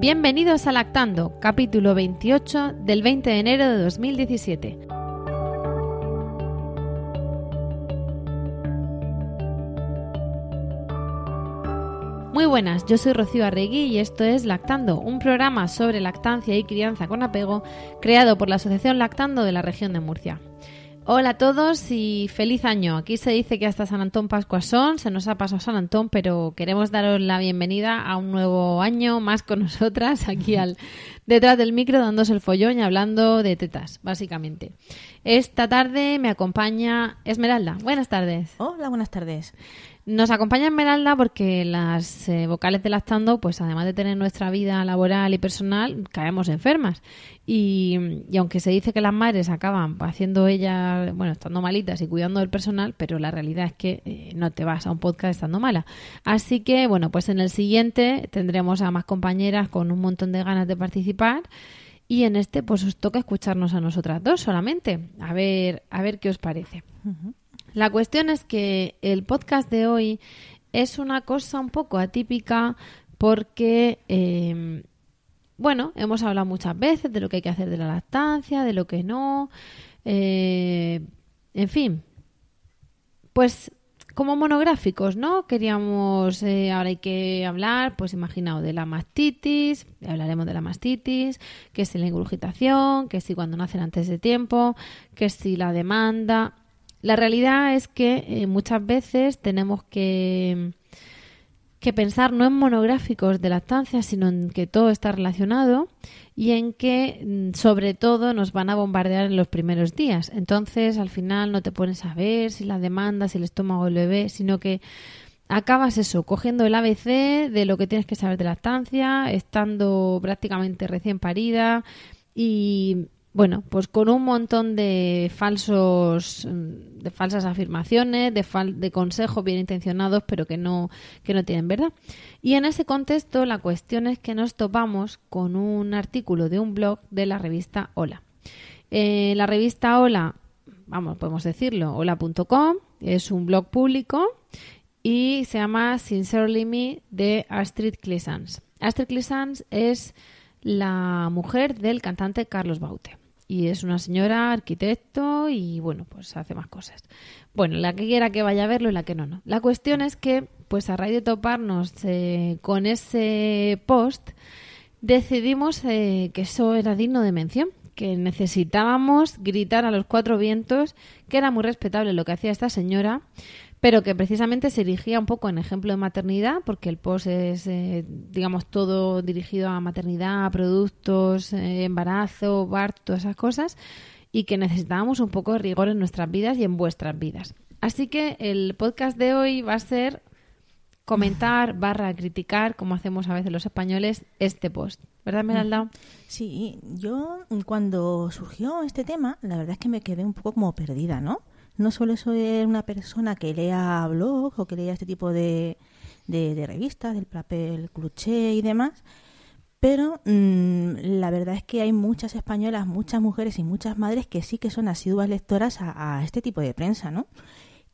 Bienvenidos a Lactando, capítulo 28 del 20 de enero de 2017. Muy buenas, yo soy Rocío Arregui y esto es Lactando, un programa sobre lactancia y crianza con apego creado por la Asociación Lactando de la región de Murcia. Hola a todos y feliz año. Aquí se dice que hasta San Antón Pascua son, se nos ha pasado San Antón, pero queremos daros la bienvenida a un nuevo año más con nosotras aquí al detrás del micro dándose el follón y hablando de tetas, básicamente. Esta tarde me acompaña Esmeralda. Buenas tardes. Hola, buenas tardes. Nos acompaña Esmeralda porque las eh, vocales de lactando, pues además de tener nuestra vida laboral y personal, caemos enfermas. Y, y, aunque se dice que las madres acaban haciendo ellas, bueno, estando malitas y cuidando del personal, pero la realidad es que eh, no te vas a un podcast estando mala. Así que, bueno, pues en el siguiente tendremos a más compañeras con un montón de ganas de participar. Y en este, pues os toca escucharnos a nosotras dos solamente. A ver, a ver qué os parece. La cuestión es que el podcast de hoy es una cosa un poco atípica porque, eh, bueno, hemos hablado muchas veces de lo que hay que hacer de la lactancia, de lo que no, eh, en fin, pues como monográficos, ¿no? Queríamos, eh, ahora hay que hablar, pues imaginaos, de la mastitis, hablaremos de la mastitis, que si la ingurgitación, que si cuando nacen antes de tiempo, que si la demanda, la realidad es que eh, muchas veces tenemos que, que pensar no en monográficos de lactancia, sino en que todo está relacionado y en que mm, sobre todo nos van a bombardear en los primeros días. Entonces al final no te pones a ver si la demanda, si el estómago del bebé, sino que acabas eso, cogiendo el ABC de lo que tienes que saber de lactancia, estando prácticamente recién parida y bueno, pues con un montón de falsos, mm, de falsas afirmaciones, de, consejos bien intencionados, pero que no, que no tienen verdad. Y en ese contexto, la cuestión es que nos topamos con un artículo de un blog de la revista Hola. Eh, la revista Hola, vamos, podemos decirlo, hola.com, es un blog público y se llama Sincerely Me de Astrid Clisans. Astrid Clisans es la mujer del cantante Carlos Baute y es una señora arquitecto y bueno, pues hace más cosas. Bueno, la que quiera que vaya a verlo y la que no, no. La cuestión es que, pues a raíz de toparnos eh, con ese post, decidimos eh, que eso era digno de mención, que necesitábamos gritar a los cuatro vientos que era muy respetable lo que hacía esta señora, pero que precisamente se dirigía un poco en ejemplo de maternidad, porque el post es, eh, digamos, todo dirigido a maternidad, a productos, eh, embarazo, BART, todas esas cosas, y que necesitábamos un poco de rigor en nuestras vidas y en vuestras vidas. Así que el podcast de hoy va a ser comentar barra criticar, como hacemos a veces los españoles, este post. ¿Verdad, Meralda? Sí, yo cuando surgió este tema, la verdad es que me quedé un poco como perdida, ¿no? No suelo ser una persona que lea blogs o que lea este tipo de, de, revistas, del papel cluché y demás, pero mm, la verdad es que hay muchas españolas, muchas mujeres y muchas madres que sí que son asiduas lectoras a, a este tipo de prensa, ¿no?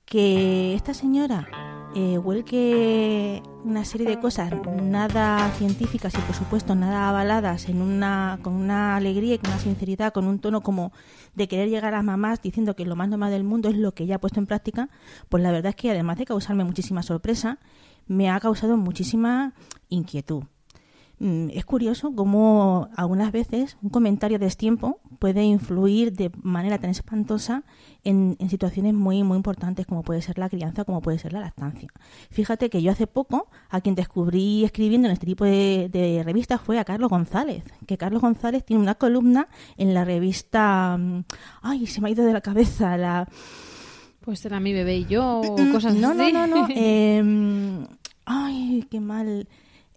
Que esta señora eh, vuelque una serie de cosas nada científicas y por supuesto nada avaladas en una con una alegría y con una sinceridad con un tono como de querer llegar a mamás diciendo que lo más normal del mundo es lo que ella ha puesto en práctica pues la verdad es que además de causarme muchísima sorpresa me ha causado muchísima inquietud es curioso cómo algunas veces un comentario de destiempo puede influir de manera tan espantosa en, situaciones muy, muy importantes como puede ser la crianza, como puede ser la lactancia. Fíjate que yo hace poco a quien descubrí escribiendo en este tipo de, de revistas fue a Carlos González, que Carlos González tiene una columna en la revista... Mm, ay, se me ha ido de la cabeza la Pues será mi bebé y yo o cosas no, así. No, no, no, eh, ay, qué mal.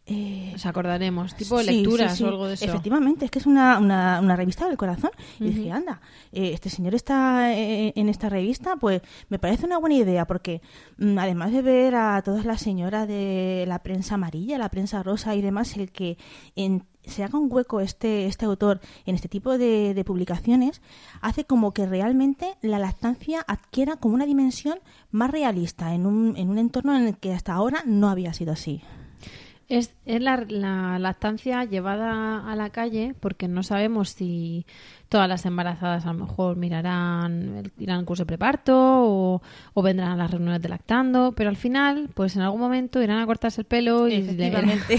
Eh, Nos acordaremos, tipo sí, lecturas sí, sí. o algo de eso. Efectivamente, es que es una, una, una revista del corazón. Y dije, anda, eh, este señor está eh, en esta revista, pues me parece una buena idea, porque mm, además de ver a todas las señoras de la prensa amarilla, la prensa rosa y demás, el que en, se haga un hueco este, este autor en este tipo de, de publicaciones hace como que realmente la lactancia adquiera como una dimensión más realista en un, en un entorno en el que hasta ahora no había sido así. Es, es la, la lactancia llevada a la calle porque no sabemos si todas las embarazadas a lo mejor mirarán, irán al curso de preparto o, o vendrán a las reuniones de lactando, pero al final, pues en algún momento irán a cortarse el pelo y la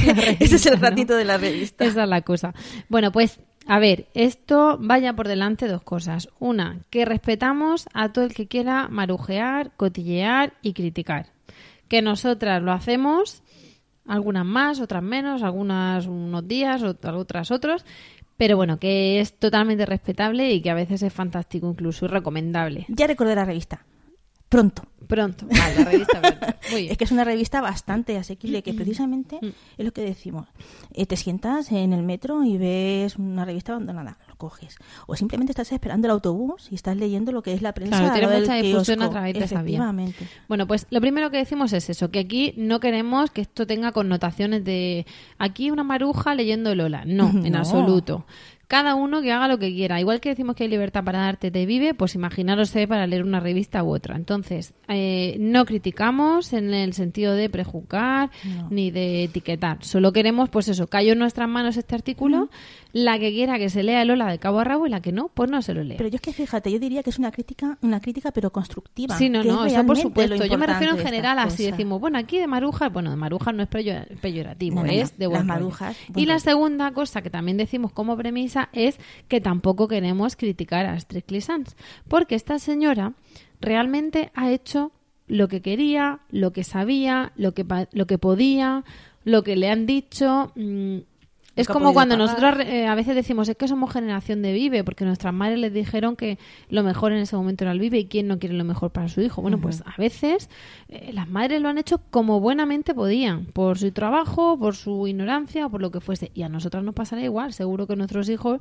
Ese es el ratito de la revista. Esa es la cosa. Bueno, pues a ver, esto vaya por delante dos cosas. Una, que respetamos a todo el que quiera marujear, cotillear y criticar. Que nosotras lo hacemos, algunas más, otras menos, algunas unos días, ot- otras otros. Pero bueno, que es totalmente respetable y que a veces es fantástico incluso y recomendable. Ya recordé la revista. Pronto. Pronto. Vale, la revista. pronto. Muy bien. Es que es una revista bastante asequible, que precisamente es lo que decimos. Eh, te sientas en el metro y ves una revista abandonada, coges. O simplemente estás esperando el autobús y estás leyendo lo que es la prensa. Claro, tiene mucha difusión a través de esa vía. Bueno, pues lo primero que decimos es eso, que aquí no queremos que esto tenga connotaciones de aquí una maruja leyendo Lola. No, en No. absoluto. Cada uno que haga lo que quiera. Igual que decimos que hay libertad para darte te vive, pues imaginaros eh, para leer una revista u otra. Entonces, eh, no criticamos en el sentido de prejuzgar No. ni de etiquetar. Solo queremos, pues eso, cayó en nuestras manos este artículo. La que quiera que se lea Lola de cabo a rabo y la que no, pues no se lo lea. Pero yo es que fíjate, yo diría que es una crítica, una crítica pero constructiva. Sí, no, que es no, eso por supuesto. Yo me refiero en general, así cosas. decimos, bueno, aquí de marujas, bueno, de marujas no es peyo- peyorativo, No, no, no. es de buen Las marujas, Y la segunda cosa que también decimos como premisa es que tampoco queremos criticar a Strictly Sans, porque esta señora realmente ha hecho lo que quería, lo que sabía, lo que, lo que podía, lo que le han dicho. mm, es como cuando pagar. nosotros eh, a veces decimos es que somos generación de Vive, porque nuestras madres les dijeron que lo mejor en ese momento era el Vive y quién no quiere lo mejor para su hijo. Bueno, pues a veces eh, las madres lo han hecho como buenamente podían, por su trabajo, por su ignorancia o por lo que fuese. Y a nosotras nos pasará igual. Seguro que nuestros hijos,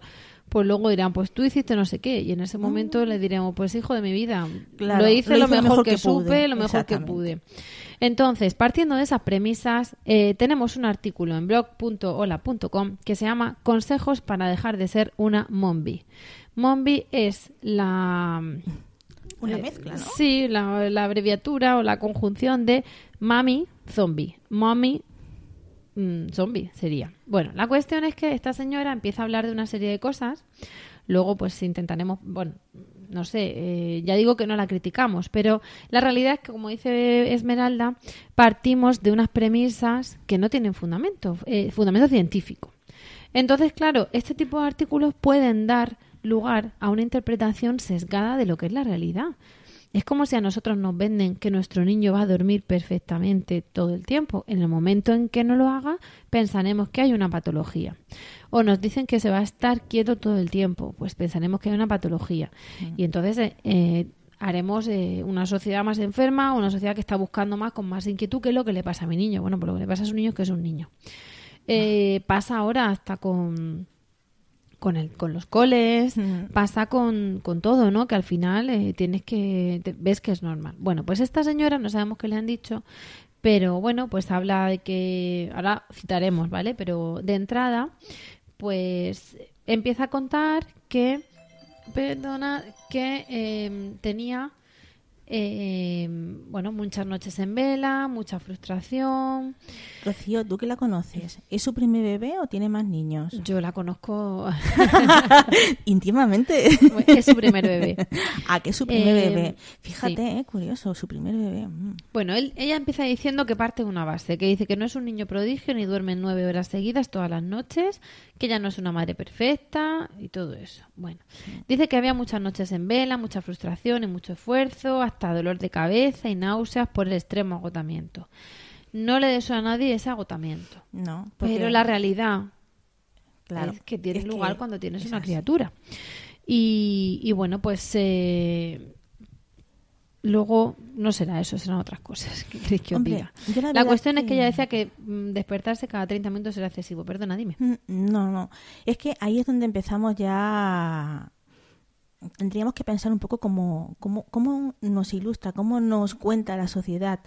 pues luego dirán, pues tú hiciste no sé qué. Y en ese momento les diremos, pues hijo de mi vida, Claro, lo hice lo mejor, que, supe, lo mejor que pude. Entonces, partiendo de esas premisas, eh, tenemos un artículo en blog.hola.com que se llama Consejos para dejar de ser una mombi. Mombi es la... Una eh, mezcla, ¿no? Sí, la, la abreviatura o la conjunción de mami zombie. Mommy mm, zombie sería. Bueno, la cuestión es que esta señora empieza a hablar de una serie de cosas. Luego, pues intentaremos, bueno, no sé, eh, ya digo que no la criticamos, pero la realidad es que, como dice Esmeralda, partimos de unas premisas que no tienen fundamento, eh, fundamento científico. Entonces, claro, este tipo de artículos pueden dar lugar a una interpretación sesgada de lo que es la realidad. Es como si a nosotros nos venden que nuestro niño va a dormir perfectamente todo el tiempo. En el momento en que no lo haga, pensaremos que hay una patología. O nos dicen que se va a estar quieto todo el tiempo, pues pensaremos que hay una patología. Y entonces eh, eh, haremos eh, una sociedad más enferma, una sociedad que está buscando más, con más inquietud, que es lo que le pasa a mi niño. Bueno, pues lo que le pasa a su niño es que es un niño. Eh, pasa ahora hasta con con, el, con los coles, Mm. pasa con, con todo, ¿no? Que al final eh, tienes que, te- ves que es normal. Bueno, pues esta señora, no sabemos qué le han dicho, pero bueno, pues habla de que, ahora citaremos, ¿vale? Pero de entrada, pues empieza a contar que, perdona, que eh, tenía, eh, bueno, muchas noches en vela, mucha frustración. Rocío, ¿tú que la conoces? ¿Es su primer bebé o tiene más niños? Yo la conozco, Íntimamente. es su primer bebé. Ah, que es su primer Eh, bebé. Fíjate, sí. eh, curioso, su primer bebé. Mm. Bueno, él, ella empieza diciendo que parte de una base, que dice que no es un niño prodigio ni duerme nueve horas seguidas todas las noches, que ella no es una madre perfecta y todo eso. Bueno, dice que había muchas noches en vela, mucha frustración y mucho esfuerzo, hasta dolor de cabeza y náuseas por el extremo agotamiento. No le deseo a nadie ese agotamiento, No, porque- pero la realidad claro, es que tiene es lugar que cuando tienes es una así. criatura. Y, y bueno, pues eh, luego no será eso, serán otras cosas. ¿Qué queréis que os Hombre, diga? la cuestión es que- que ella decía que mm, despertarse cada 30 minutos era excesivo. Perdona, dime. Mm, No, no. Es que ahí es donde empezamos ya. Tendríamos que pensar un poco cómo, cómo, cómo nos ilustra, cómo nos cuenta la sociedad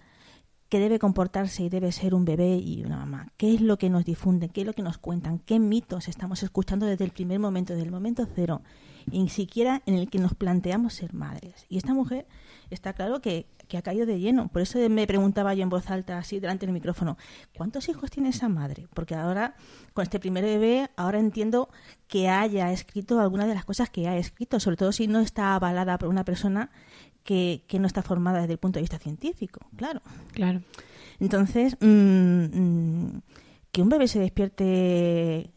que debe comportarse y debe ser un bebé y una mamá. ¿Qué es lo que nos difunden? ¿Qué es lo que nos cuentan? ¿Qué mitos estamos escuchando desde el primer momento, desde el momento cero? Y ni siquiera en el que nos planteamos ser madres. Y esta mujer está claro que, que ha caído de lleno. Por eso me preguntaba yo en voz alta, así delante del micrófono, ¿cuántos hijos tiene esa madre? Porque ahora, con este primer bebé, ahora entiendo que haya escrito algunas de las cosas que ha escrito, sobre todo si no está avalada por una persona que, que no está formada desde el punto de vista científico, claro. Claro. Entonces, mm, mm, que un bebé se despierte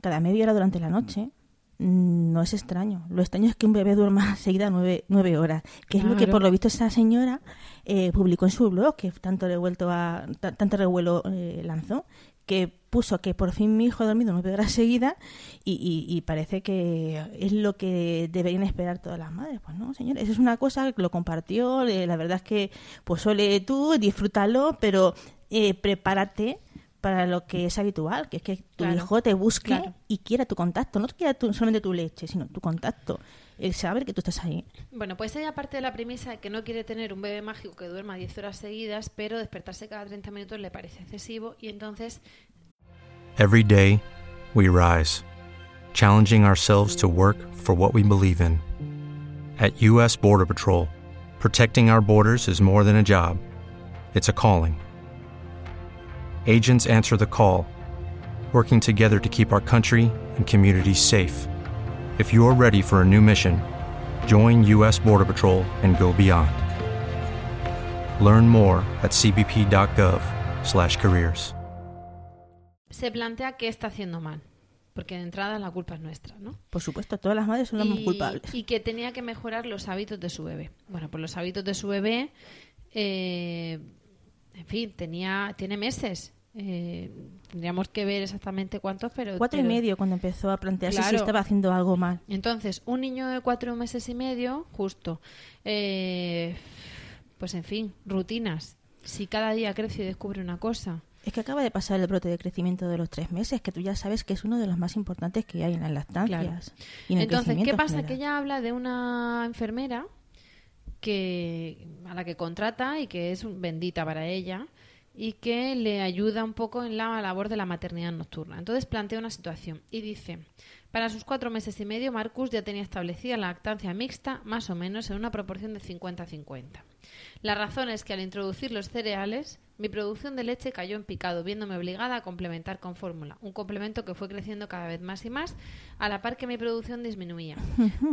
cada media hora durante la noche no es extraño. Lo extraño es que un bebé duerma seguida nueve, nueve horas, que es lo que por lo visto esa señora eh, publicó en su blog, que tanto revuelto a, ta- tanto revuelo eh, lanzó, que puso que por fin mi hijo ha dormido nueve horas seguidas y, y- y parece que es lo que deberían esperar todas las madres. Pues no, señores, eso es una cosa que lo compartió, eh, la verdad es que pues ole tú, disfrútalo, pero eh, prepárate para lo que es habitual, que es que tu Claro, hijo te busque claro. y quiera tu contacto, no quiera tu- solamente tu leche, sino tu contacto, el saber que tú estás ahí. Bueno, pues ella parte de la premisa de que no quiere tener un bebé mágico que duerma 10 horas seguidas, pero despertarse cada 30 minutos le parece excesivo y entonces Every day, we rise, challenging ourselves to work for what we believe in. At U.S. Border Patrol, protecting our borders is more than a job, it's a calling. Agents answer the call, working together to keep our country and communities safe. If you're ready for a new mission, join U.S. Border Patrol and go beyond. Learn more at cbp.gov/careers. se plantea qué está haciendo mal, porque de entrada la culpa es nuestra, ¿no? Por supuesto, todas las madres son las más culpables. y que tenía que mejorar los hábitos de su bebé. Bueno, pues los hábitos de su bebé, eh, en fin, tenía, tiene meses. Eh, tendríamos que ver exactamente cuántos, pero... Cuatro y medio cuando empezó a plantearse si estaba haciendo algo mal. Entonces, un niño de cuatro meses y medio, justo, eh, pues en fin, rutinas. Si cada día crece y descubre una cosa, Es que acaba de pasar el brote de crecimiento de los tres meses, que tú ya sabes que es uno de los más importantes que hay en las lactancias. y en Entonces, ¿qué pasa? general. Que ella habla de una enfermera que a la que contrata y que es bendita para ella y que le ayuda un poco en la labor de la maternidad nocturna. Entonces plantea una situación y dice, para sus cuatro meses y medio, Marcus ya tenía establecida la lactancia mixta más o menos en una proporción de 50-50. La razón es que al introducir los cereales, mi producción de leche cayó en picado, viéndome obligada a complementar con fórmula, un complemento que fue creciendo cada vez más y más, a la par que mi producción disminuía.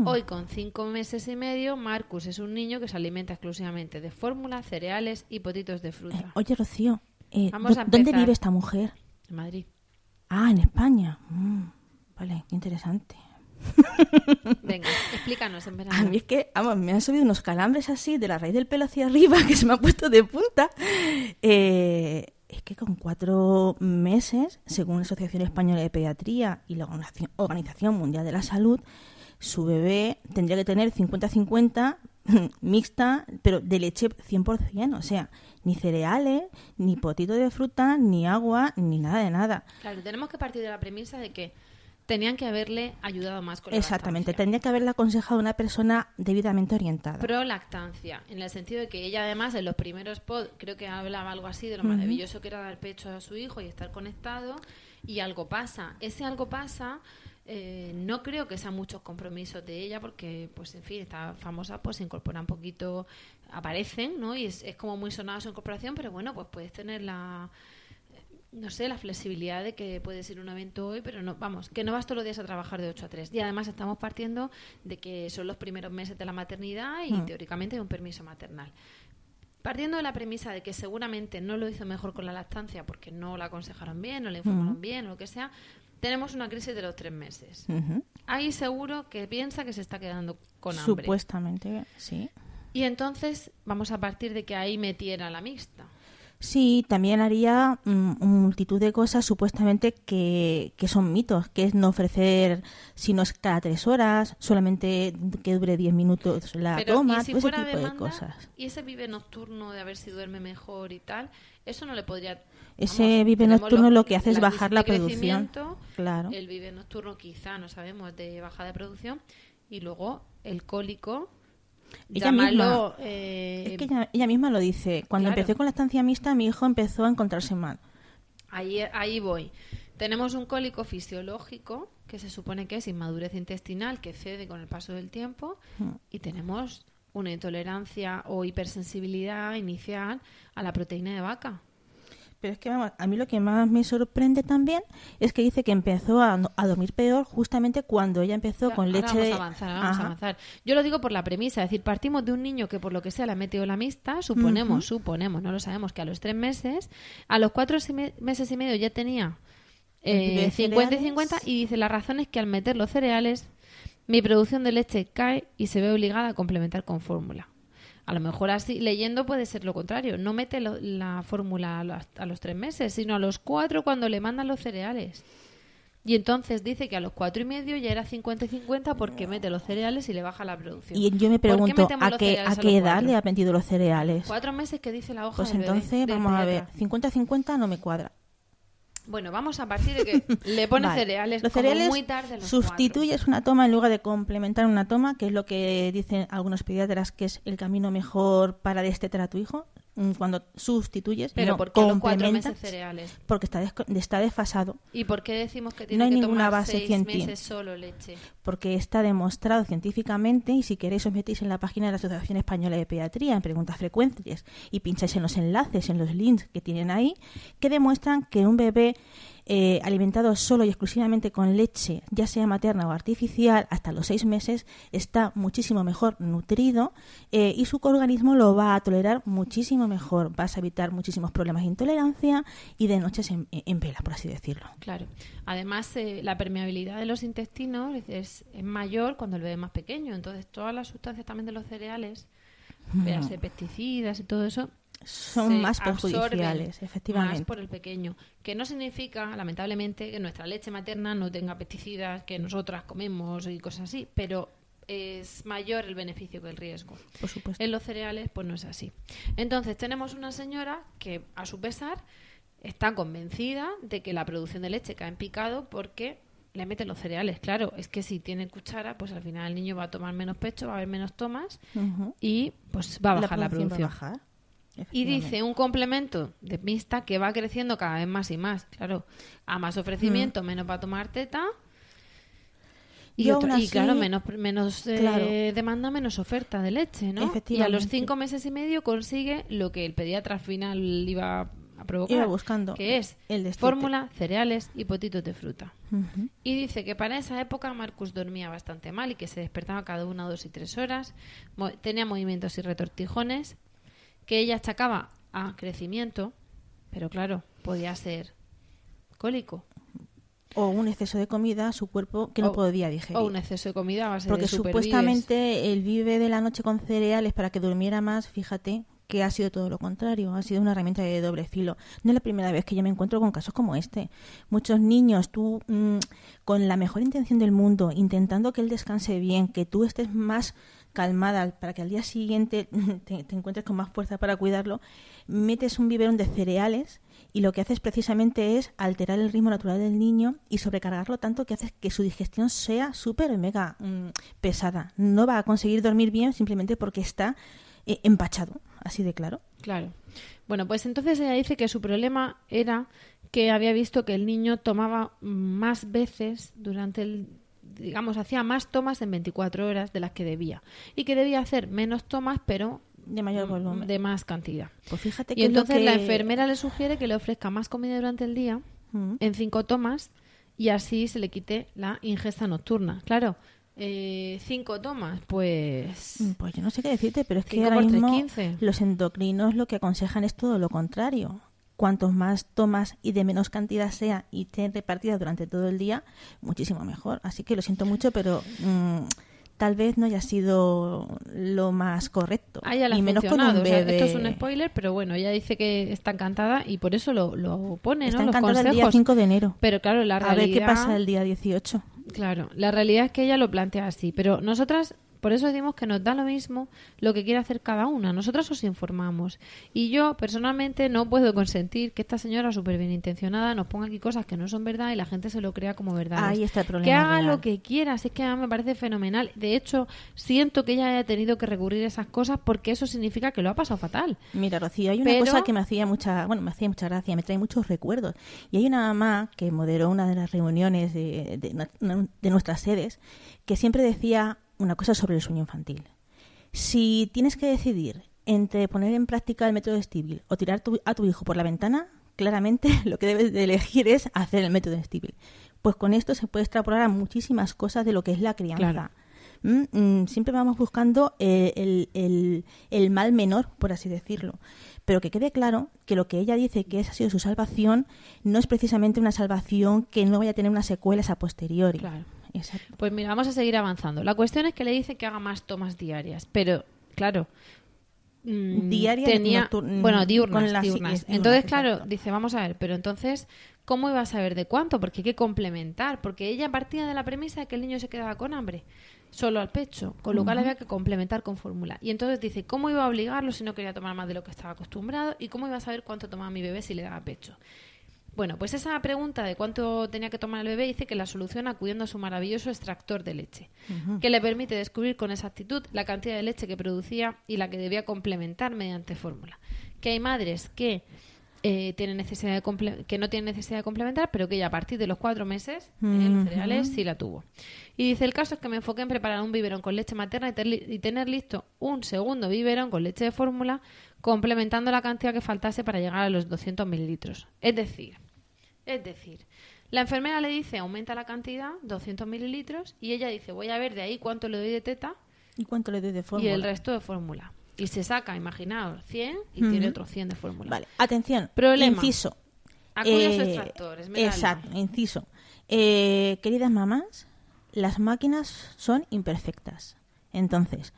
Hoy, con cinco meses y medio, Marcus es un niño que se alimenta exclusivamente de fórmula, cereales y potitos de Eh, fruta. oye, Rocío, eh, Vamos ¿dó- a ¿dónde vive esta mujer? En Madrid. Ah, en España. Mm, vale, qué interesante. Venga, explícanos en A verano. mí es que, vamos, me han subido unos calambres así de la raíz del pelo hacia arriba que se me ha puesto de punta. Eh, es que con cuatro meses, según la Asociación Española de Pediatría y la Organización Mundial de la Salud, su bebé tendría que tener 50-50 mixta, pero de leche 100%. O sea, ni cereales, ni potito de fruta, ni agua, ni nada de nada. Claro, tenemos que partir de la premisa de que tenían que haberle ayudado más con la Exactamente, lactancia. tendría que haberle aconsejado a una persona debidamente orientada. Pro lactancia, en el sentido de que ella además en los primeros pod creo que hablaba algo así de lo maravilloso que era dar pecho a su hijo y estar conectado y algo pasa. Ese algo pasa, eh, no creo que sean muchos compromisos de ella porque pues en fin, está famosa, pues se incorpora un poquito, aparecen, ¿no? Y es, es como muy sonada su incorporación, pero bueno, pues puedes tener la no sé, la flexibilidad de que puedes ir a un evento hoy, pero no, vamos, que no vas todos los días a trabajar de 8 a 3. Y además estamos partiendo de que son los primeros meses de la maternidad y Mm. teóricamente hay un permiso maternal. Partiendo de la premisa de que seguramente no lo hizo mejor con la lactancia porque no la aconsejaron bien, no la informaron Mm. bien o lo que sea, tenemos una crisis de los tres meses. Ujú. Ahí seguro que piensa que se está quedando con hambre. Supuestamente, sí. Y entonces vamos a partir de que ahí metiera la mixta. Sí, también haría mm, multitud de cosas supuestamente que, que son mitos, que es no ofrecer, si no es cada tres horas, solamente que dure diez minutos la Pero, toma, ¿y si todo ese tipo de cosas. Y ese vive nocturno de a ver si duerme mejor y tal, eso no le podría... Ese vamos, vive nocturno lo que hace es bajar la producción. Claro. El vive nocturno quizá, no sabemos, de baja de producción. Y luego el cólico, Ella misma- eh, Es que ella, ella misma lo dice. Cuando Claro. empecé con la estancia mixta, mi hijo empezó a encontrarse mal. Ahí, ahí voy. Tenemos un cólico fisiológico, que se supone que es inmadurez intestinal, que cede con el paso del tiempo, Mm. y tenemos una intolerancia o hipersensibilidad inicial a la proteína de vaca. Pero es que, vamos, a mí lo que más me sorprende también es que dice que empezó a, dormir peor justamente cuando ella empezó con ahora leche vamos de... a avanzar, ahora vamos a avanzar. Yo lo digo por la premisa, es decir, partimos de un niño que por lo que sea le ha metido la mixta, suponemos, suponemos, no lo sabemos, que a los tres meses, a los cuatro meses y medio ya tenía eh, bebé 50 y cereales. 50 y dice la razón es que al meter los cereales mi producción de leche cae y se ve obligada a complementar con fórmula. A lo mejor así, leyendo puede ser lo contrario. No mete lo- la fórmula a los, a los tres meses, sino a los cuatro cuando le mandan los cereales. Y entonces dice que a los cuatro y medio ya era 50 y 50 porque mete los cereales y le baja la producción. Y yo me ¿Por qué pregunto, ¿a qué, a edad cuatro? le ha metido los cereales? Cuatro meses que dice la hoja Pues del bebé, entonces, del vamos a ver, pediatra. 50-50 no me cuadra. Bueno, vamos a partir de que le pone Vale. cereales, Los como cereales muy tarde los sustituyes una toma en lugar de complementar una toma, que es lo que dicen algunos pediatras que es el camino mejor para destetar a tu hijo. Cuando sustituyes, Pero no ¿por qué a los cuatro complementas, meses cereales? porque está, está desfasado. ¿Y por qué decimos que tiene No hay que ninguna tomar base seis científica. meses solo leche? porque está demostrado científicamente y si queréis os metéis en la página de la Asociación Española de Pediatría en preguntas frecuentes y pincháis en los enlaces, en los links que tienen ahí, que demuestran que un bebé eh, alimentado solo y exclusivamente con leche, ya sea materna o artificial, hasta los seis meses, está muchísimo mejor nutrido eh, y su organismo lo va a tolerar muchísimo mejor. Vas a evitar muchísimos problemas de intolerancia y de noches en, en vela, por así decirlo. Claro. Además, eh, la permeabilidad de los intestinos es, es mayor cuando el bebé es más pequeño. Entonces, todas las sustancias también de los cereales, véase pesticidas y todo eso, Son más perjudiciales, efectivamente. Más por el pequeño. Que no significa, lamentablemente, que nuestra leche materna no tenga pesticidas que nosotras comemos y cosas así, pero es mayor el beneficio que el riesgo. Por supuesto. En los cereales, pues no es así. Entonces, tenemos una señora que, a su pesar, está convencida de que la producción de leche cae en picado porque le meten los cereales. Claro, es que si tiene cuchara, pues al final el niño va a tomar menos pecho, va a haber menos tomas y pues va a bajar la producción. va a bajar. Y dice un complemento de mixta que va creciendo cada vez más y más. Claro, a más ofrecimiento, menos va a tomar teta. Y, otro- y claro, menos, menos eh, demanda, menos oferta de leche, ¿no? Y a los cinco meses y medio consigue lo que el pediatra al final iba a provocar. Iba buscando Que es el fórmula, cereales y potitos de fruta. Y dice que para esa época Marcus dormía bastante mal y que se despertaba cada una, dos y tres horas. Mo- tenía movimientos y retortijones que ella achacaba a crecimiento, pero claro, podía ser cólico O un exceso de comida, su cuerpo que no podía digerir. o un exceso de comida a base Porque de supuestamente el vive de la noche con cereales para que durmiera más, fíjate que ha sido todo lo contrario, ha sido una herramienta de doble filo. No es la primera vez que yo me encuentro con casos como este. Muchos niños, tú mm, con la mejor intención del mundo, intentando que él descanse bien, que tú estés más calmada para que al día siguiente te, encuentres con más fuerza para cuidarlo, metes un biberón de cereales y lo que haces precisamente es alterar el ritmo natural del niño y sobrecargarlo tanto que haces que su digestión sea súper mega mm, pesada. No va a conseguir dormir bien simplemente porque está eh, empachado, así de claro. Claro. Bueno, pues entonces ella dice que su problema era que había visto que el niño tomaba más veces durante el digamos, hacía más tomas en 24 horas de las que debía y que debía hacer menos tomas, pero De mayor volumen. de más cantidad. Pues fíjate que Y entonces la enfermera le sugiere que le ofrezca más comida durante el día Mm. en cinco tomas y así se le quite la ingesta nocturna. Claro, eh, cinco tomas, pues Mm, Pues yo no sé qué decirte, pero es que ahora mismo 15. los endocrinos lo que aconsejan es todo lo contrario. Cuantos más tomas y de menos cantidad sea y estén repartidas durante todo el día, muchísimo mejor. Así que lo siento mucho, pero mm, tal vez no haya sido lo más correcto. A ella le ha y menos con O sea, esto es un spoiler, pero bueno, ella dice que está encantada y por eso lo, lo pone, Está ¿no? Los encantada el día consejos. 5 de enero. Pero claro, la A realidad... ver qué pasa el día 18. Claro, la realidad es que ella lo plantea así, pero nosotras, por eso decimos que nos da lo mismo lo que quiere hacer cada una. Nosotras os informamos. Y yo, personalmente, no puedo consentir que esta señora súper bien intencionada nos ponga aquí cosas que no son verdad y la gente se lo crea como verdad. Ahí está el problema. Que haga real. lo que quiera, si es que a mí me parece fenomenal. De hecho, siento que ella haya tenido que recurrir a esas cosas porque eso significa que lo ha pasado fatal. Mira, Rocío, hay una Pero- cosa que me hacía mucha, bueno, me hacía mucha gracia, me trae muchos recuerdos. Y hay una mamá que moderó una de las reuniones de, de nuestras sedes que siempre decía una cosa sobre el sueño infantil. Si tienes que decidir entre poner en práctica el método Stibil o tirar tu- a tu hijo por la ventana, claramente lo que debes de elegir es hacer el método Stibil. Pues con esto se puede extrapolar a muchísimas cosas de lo que es la crianza. Claro. Mm, mm, siempre vamos buscando eh, el, el- el mal menor, por así decirlo. Pero que quede claro que lo que ella dice que esa ha sido su salvación no es precisamente una salvación que no vaya a tener unas secuelas a posteriori. Claro. Exacto. Pues mira, vamos a seguir avanzando. La cuestión es que le dice que haga más tomas diarias, pero claro. mm, Diarias, tenía noctur- bueno diurnas, con las- diurnas. entonces claro exacto. dice vamos a ver pero entonces cómo iba a saber de cuánto porque hay que complementar porque ella partía de la premisa de que el niño se quedaba con hambre solo al pecho con lo cual había que complementar con fórmula y entonces dice cómo iba a obligarlo si no quería tomar más de lo que estaba acostumbrado y cómo iba a saber cuánto tomaba mi bebé si le daba pecho bueno, pues esa pregunta de cuánto tenía que tomar el bebé dice que la soluciona acudiendo a su maravilloso extractor de leche, que le permite descubrir con exactitud la cantidad de leche que producía y la que debía complementar mediante fórmula. Que hay madres que eh, tienen necesidad de que no tienen necesidad de complementar, pero que ella a partir de los cuatro meses en los cereales sí la tuvo. Y dice el caso es que me enfoqué en preparar un biberón con leche materna y, y tener listo un segundo biberón con leche de fórmula, complementando la cantidad que faltase para llegar a los 200 mililitros. Es decir, es decir, la enfermera le dice aumenta la cantidad, 200 mililitros, y ella dice voy a ver de ahí cuánto le doy de teta ¿Y cuánto le doy de fórmula? y el resto de fórmula. Y se saca, imaginaos, 100 y tiene otros 100 de fórmula. Vale, atención. Problema. Inciso. Acude a su Eh, extractor. Exacto, inciso. Eh, queridas mamás, las máquinas son imperfectas. Entonces,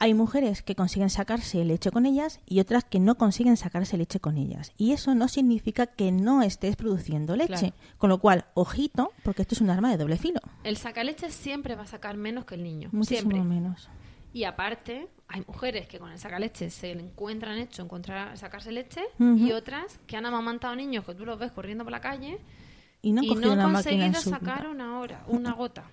hay mujeres que consiguen sacarse leche con ellas y otras que no consiguen sacarse leche con ellas. Y eso no significa que no estés produciendo leche. Claro. Con lo cual, ojito, porque esto es un arma de doble filo. El sacaleche siempre va a sacar menos que el niño. Muchísimo siempre. menos. Y aparte, hay mujeres que con el sacaleche se le encuentran hecho encontrar sacarse leche y otras que han amamantado niños que tú los ves corriendo por la calle Y no han y no han conseguido sacar una hora, una gota.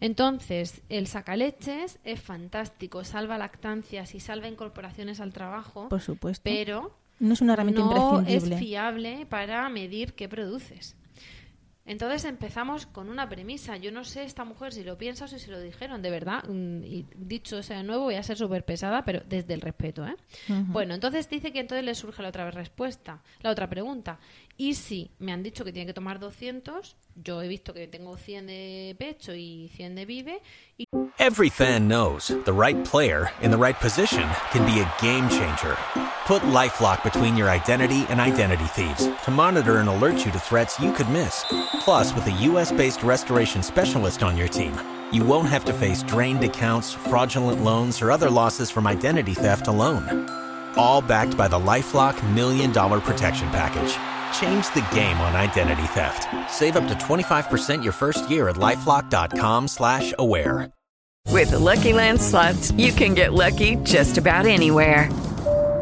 Entonces, el sacaleches es fantástico, salva lactancias y salva incorporaciones al trabajo, Por supuesto. pero no es una herramienta no es fiable para medir qué produces. Entonces empezamos con una premisa. Yo no sé esta mujer si lo piensa o si se lo dijeron, de verdad. Mm, Y dicho sea de nuevo, voy a ser súper pesada, pero desde el respeto. ¿eh? Bueno, entonces dice que entonces le surge la otra respuesta, la otra pregunta. Y si me han dicho que tiene que tomar 200, yo he visto que tengo 100 de pecho y 100 de vive, y Every fan knows the right player in the right position can be a game changer. Put LifeLock between your identity and identity thieves to monitor and alert you to threats you could miss. Plus, with a US-based restoration specialist on your team, you won't have to face drained accounts, fraudulent loans, or other losses from identity theft alone. All backed by the LifeLock Million Dollar Protection Package. Change the game on identity theft. Save up to 25% your first year at LifeLock.com slash aware. With the Lucky Land slots, you can get lucky just about anywhere.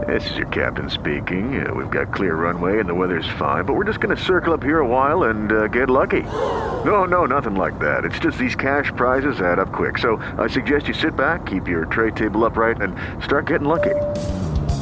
This is your captain speaking. Uh, we've got clear runway and the weather's fine, but we're just going to circle up here a while and uh, get lucky. No, no, nothing like that. It's just these cash prizes add up quick. So I suggest you sit back, keep your tray table upright, and start getting lucky.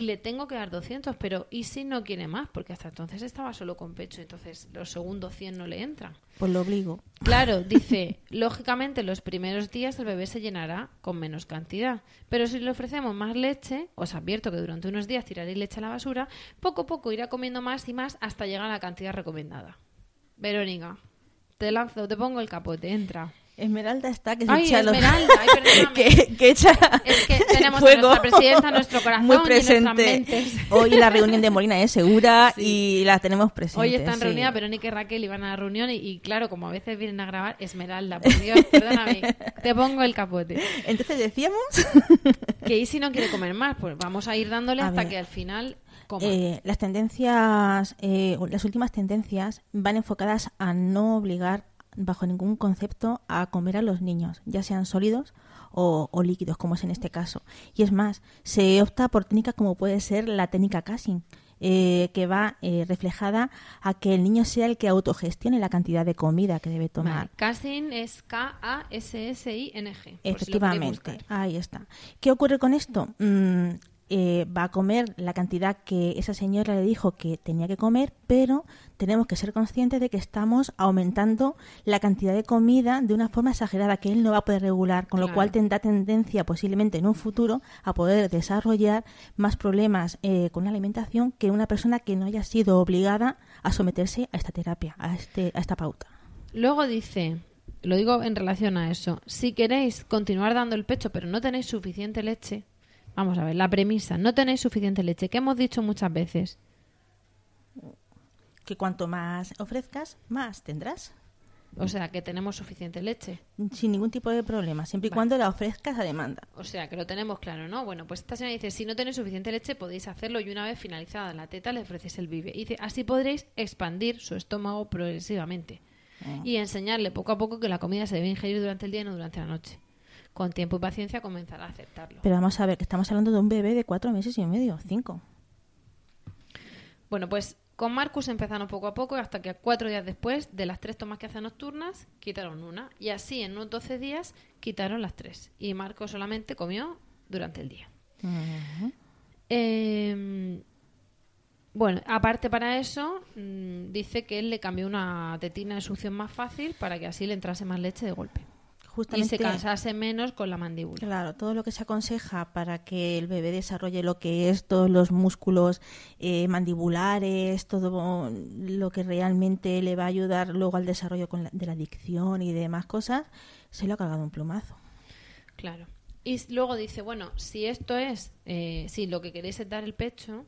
Le tengo que dar 200, pero ¿y si no quiere más? Porque hasta entonces estaba solo con pecho, entonces los segundos 100 no le entran. Pues lo obligo. Claro, dice, lógicamente los primeros días el bebé se llenará con menos cantidad, pero si le ofrecemos más leche, os advierto que durante unos días tiraréis leche a la basura, poco a poco irá comiendo más y más hasta llegar a la cantidad recomendada. Verónica, te lanzo, te pongo el capote, entra. Esmeralda está que se Ay, echa los- Esmeralda, ay, perdóname. que, que echa Es que tenemos a fuego. nuestra presidenta en nuestro corazón muy y presente. mentes. Hoy la reunión de Molina es segura Sí. y la tenemos presente. Hoy están sí. reunidas Verónica y Raquel iban a la reunión y, y claro, como a veces vienen a grabar, Esmeralda, por Dios, perdóname, te pongo el capote. Entonces decíamos Que y si no quiere comer más, pues vamos a ir dándole A hasta ver. que al final. Eh, las tendencias, eh, las últimas tendencias van enfocadas a no obligar bajo ningún concepto a comer a los niños, ya sean sólidos o, o líquidos, como es en este caso. Y es más, se opta por técnicas como puede ser la técnica casing, eh, que va eh, reflejada a que el niño sea el que autogestione la cantidad de comida que debe tomar. Vale, es K-A-S-S-I-N-G. si Efectivamente, ahí está. ¿Qué ocurre con esto? Mm, eh, va a comer la cantidad que esa señora le dijo que tenía que comer, pero tenemos que ser conscientes de que estamos aumentando la cantidad de comida de una forma exagerada que él no va a poder regular, con lo cual tendrá tendencia posiblemente en un futuro a poder desarrollar más problemas eh, con la alimentación que una persona que no haya sido obligada a someterse a esta terapia, a, este, a esta pauta. Luego dice, lo digo en relación a eso, si queréis continuar dando el pecho pero no tenéis suficiente leche, vamos a ver, la premisa, no tenéis suficiente leche, que hemos dicho muchas veces. Que cuanto más ofrezcas, más tendrás. O sea, que tenemos suficiente leche. sin ningún tipo de problema, siempre y Vale. cuando la ofrezcas a demanda. O sea, que lo tenemos claro, ¿no? Bueno, pues esta señora dice, si no tenéis suficiente leche podéis hacerlo y una vez finalizada la teta le ofrecéis el bibe. Y dice, así podréis expandir su estómago progresivamente y enseñarle poco a poco que la comida se debe ingerir durante el día y no durante la noche. Con tiempo y paciencia comenzará a aceptarlo. Pero vamos a ver que estamos hablando de un bebé de cuatro meses y medio, cinco. Bueno, pues con Marcus empezaron poco a poco hasta que cuatro días después de las tres tomas que hacen nocturnas quitaron una y así en unos 12 días quitaron las tres y Marcos solamente comió durante el día. Eh, bueno, aparte para eso, mm, dice que él le cambió una tetina de succión más fácil para que así le entrase más leche de golpe. Y Justamente, se cansase menos con la mandíbula. claro, todo lo que se aconseja para que el bebé desarrolle lo que es todos los músculos eh, mandibulares, todo lo que realmente le va a ayudar luego al desarrollo con la- de la adicción y demás cosas, se lo ha cargado un plumazo. Claro. Y luego dice, bueno, si esto es, eh, si lo que queréis es dar el pecho,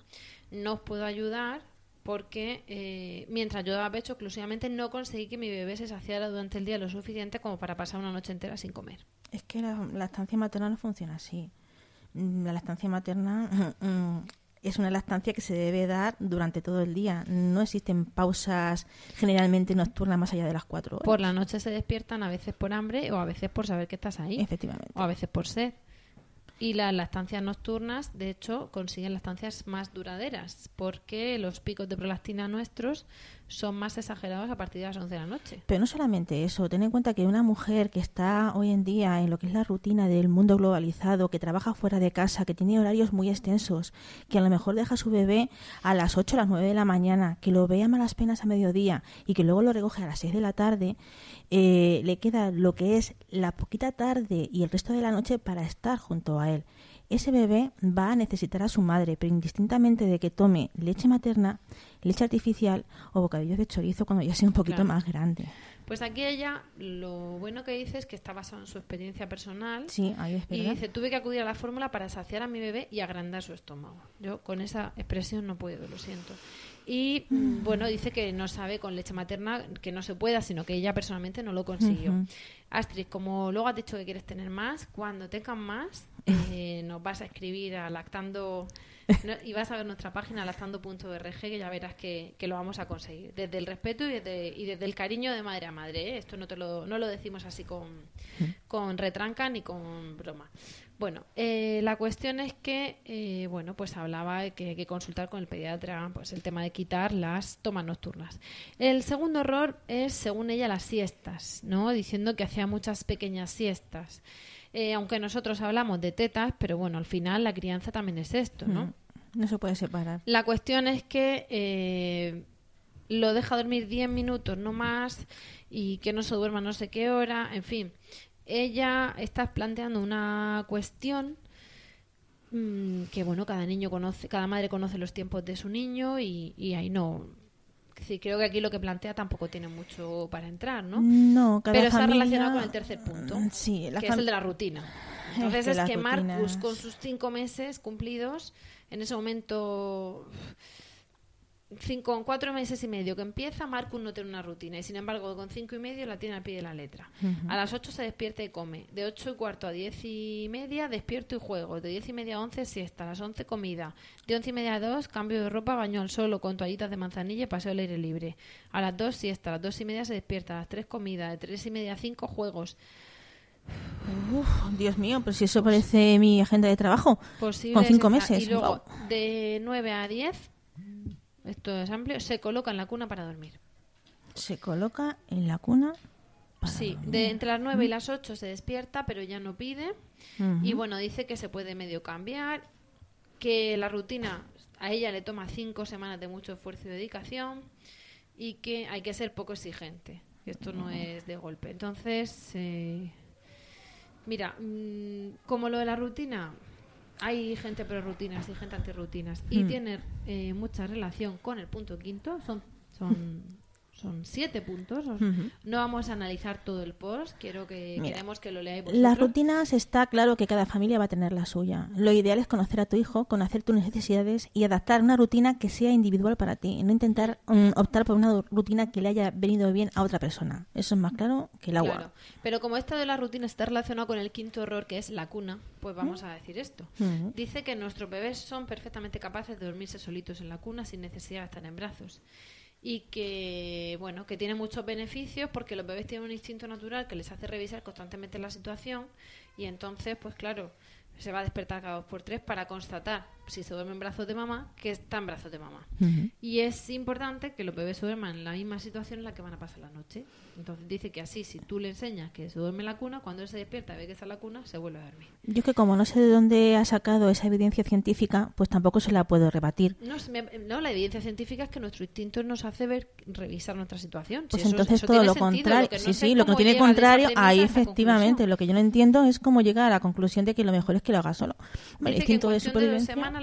no os puedo ayudar porque eh, mientras yo daba pecho exclusivamente no conseguí que mi bebé se saciara durante el día lo suficiente como para pasar una noche entera sin comer. Es que la, la lactancia materna no funciona así. Mm, La lactancia materna mm, es una lactancia que se debe dar durante todo el día. No existen pausas generalmente nocturnas más allá de las cuatro horas. Por la noche se despiertan a veces por hambre o a veces por saber que estás ahí Efectivamente. o a veces por sed. Y las lactancias nocturnas, de hecho, consiguen lactancias más duraderas porque los picos de prolactina nuestros son más exagerados a partir de las 11 de la noche. Pero no solamente eso, ten en cuenta que una mujer que está hoy en día en lo que es la rutina del mundo globalizado, que trabaja fuera de casa, que tiene horarios muy extensos, que a lo mejor deja a su bebé a las 8 o las 9 de la mañana, que lo ve a malas penas a mediodía y que luego lo recoge a las 6 de la tarde, eh, le queda lo que es la poquita tarde y el resto de la noche para estar junto a él. Ese bebé va a necesitar a su madre, pero indistintamente de que tome leche materna, leche artificial o bocadillos de chorizo cuando ya sea un poquito Claro. más grande. Pues aquí ella lo bueno que dice es que está basado en su experiencia personal. Sí, ahí es Y dice, tuve que acudir a la fórmula para saciar a mi bebé y agrandar su estómago. Yo con esa expresión no puedo, lo siento. Y mm, bueno, dice que no sabe con leche materna que no se pueda, sino que ella personalmente no lo consiguió. Ujú. Astrid, como luego has dicho que quieres tener más, cuando tengas más, eh, nos vas a escribir a lactando no- y vas a ver nuestra página lactando.org que ya verás que, que lo vamos a conseguir. Desde el respeto y desde, y desde el cariño de madre a madre. ¿eh? Esto no, te lo, no lo decimos así con, con retranca ni con broma. Bueno, eh, la cuestión es que, eh, bueno, pues hablaba que hay que consultar con el pediatra pues el tema de quitar las tomas nocturnas. El segundo error es, según ella, las siestas, ¿no? Diciendo que hacía muchas pequeñas siestas. Eh, aunque nosotros hablamos de tetas, pero bueno, al final la crianza también es esto, ¿no? Mm, No se puede separar. La cuestión es que eh, lo deja dormir 10 minutos, no más, y que no se duerma no sé qué hora, en fin. Ella está planteando una cuestión mm, que, bueno, cada niño conoce, cada madre conoce los tiempos de su niño y, y ahí no, Sí, creo que aquí lo que plantea tampoco tiene mucho para entrar, ¿no? No, cada Pero está relacionado con el tercer punto, Mm, Sí, la que fam- es el de la rutina. Entonces Es que es las que Marcus, rutinas- con sus cinco meses cumplidos, en ese momento, cinco, con cuatro meses y medio que empieza, Marcus no tiene una rutina. Y sin embargo, con cinco y medio la tiene al pie de la letra. A las ocho se despierta y come. De ocho y cuarto a diez y media, despierto y juego. De diez y media a once, siesta. A las once, comida. De once y media a dos, cambio de ropa, baño al sol o con toallitas de manzanilla y paseo al aire libre. A las dos, siesta. A las dos y media se despierta. A las tres, comida. De tres y media a cinco, juegos. Uf, Dios mío, pero si eso parece mi agenda de trabajo. Posible Con cinco meses. Y luego, de 9 a 10, esto es amplio, se coloca en la cuna para dormir. Se coloca en la cuna. Sí, de entre las 9 y las 8 se despierta, pero ya no pide. Y bueno, dice que se puede medio cambiar, que la rutina a ella le toma 5 semanas de mucho esfuerzo y dedicación y que hay que ser poco exigente. que Esto no es de golpe. Entonces, eh, mira, mm, como lo de la rutina, hay gente pro rutinas y gente anti rutinas y Mm. tiene eh, mucha relación con el punto quinto. Son, son, son siete puntos. No vamos a analizar todo el post. Quiero que Mira, queremos que lo leáis Las rutinas está claro que cada familia va a tener la suya. Lo ideal es conocer a tu hijo, conocer tus necesidades y adaptar una rutina que sea individual para ti. No intentar mm, optar por una rutina que le haya venido bien a otra persona. Eso es más claro que el agua. Claro. Pero como esto de la rutina está relacionado con el quinto error, que es la cuna, pues vamos a decir esto. Ujú. Dice que nuestros bebés son perfectamente capaces de dormirse solitos en la cuna sin necesidad de estar en brazos. Y que, bueno, que tiene muchos beneficios porque los bebés tienen un instinto natural que les hace revisar constantemente la situación y entonces, pues claro, se va a despertar cada dos por tres para constatar si se duerme en brazos de mamá que está en brazos de mamá. Ujú. Y es importante que los bebés se duerman en la misma situación en la que van a pasar la noche. Entonces dice que así, si tú le enseñas que se duerme en la cuna, cuando él se despierta y ve que está en la cuna, se vuelve a dormir. Yo es que como no sé de dónde ha sacado esa evidencia científica, pues tampoco se la puedo rebatir. No, no, la evidencia científica es que nuestro instinto nos hace ver, revisar nuestra situación. Si Pues eso- entonces eso todo tiene lo contrario. no sí, sí, lo que no tiene llega contrario, ahí efectivamente. conclusión. Lo que yo no entiendo es cómo llegar a la conclusión de que lo mejor es que lo haga solo. Que en instinto de cuestión de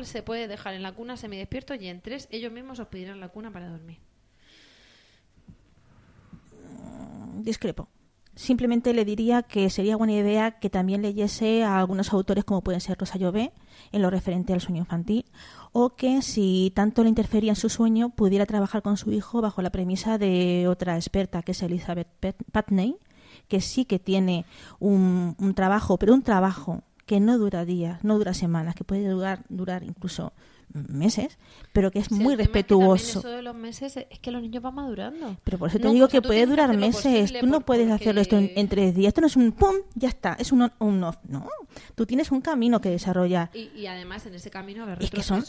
se puede dejar en la cuna semidespierto y en tres ellos mismos os pedirán la cuna para dormir. discrepo. Simplemente le diría que sería buena idea que también leyese a algunos autores como pueden ser Rosa Llobé en lo referente al sueño infantil o que si tanto le interfería en su sueño pudiera trabajar con su hijo bajo la premisa de otra experta que es Elizabeth Pat- Patney que sí que tiene un trabajo, pero un trabajo que no dura días, no dura semanas, que puede durar, durar incluso meses, pero que es Sí, muy el tema es que respetuoso. eso de los meses es que los niños van madurando. Pero por eso te No, digo que puede durar meses. posible Tú no puedes hacerlo esto en, porque- en tres días. Esto no es un pum, ya está. Es un on, un off. No. Tú tienes un camino que desarrollar. Y, y además en ese camino haber Es que son-.